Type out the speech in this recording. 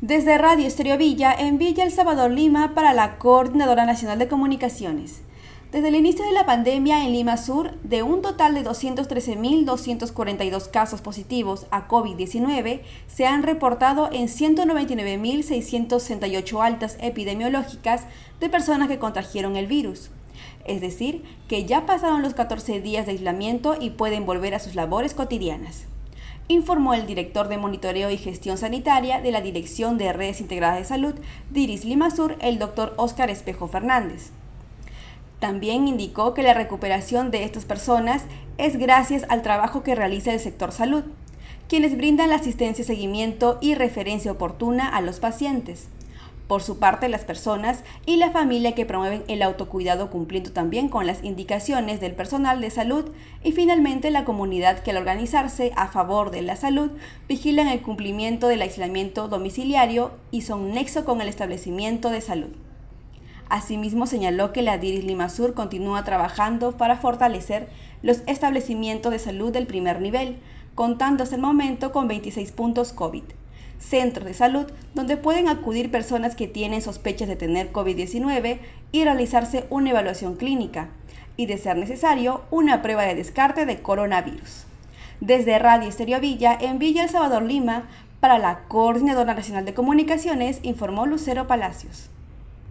Desde Radio Estéreo Villa, en Villa El Salvador, Lima, para la Coordinadora Nacional de Comunicaciones. Desde el inicio de la pandemia en Lima Sur, de un total de 213.242 casos positivos a COVID-19, se han reportado en 199.668 altas epidemiológicas de personas que contrajeron el virus. Es decir, que ya pasaron los 14 días de aislamiento y pueden volver a sus labores cotidianas informó el director de Monitoreo y Gestión Sanitaria de la Dirección de Redes Integradas de Salud, DIRIS Limasur, el doctor Óscar Espejo Fernández. También indicó que la recuperación de estas personas es gracias al trabajo que realiza el sector salud, quienes brindan la asistencia, seguimiento y referencia oportuna a los pacientes. Por su parte, las personas y la familia que promueven el autocuidado cumpliendo también con las indicaciones del personal de salud y finalmente la comunidad que al organizarse a favor de la salud vigilan el cumplimiento del aislamiento domiciliario y son nexo con el establecimiento de salud. Asimismo, señaló que la DIRIS Lima Sur continúa trabajando para fortalecer los establecimientos de salud del primer nivel, contando hasta el momento con 26 puntos COVID centros de salud donde pueden acudir personas que tienen sospechas de tener COVID-19 y realizarse una evaluación clínica y, de ser necesario, una prueba de descarte de coronavirus. Desde Radio Estéreo Villa, en Villa El Salvador, Lima, para la Coordinadora Nacional de Comunicaciones, informó Lucero Palacios.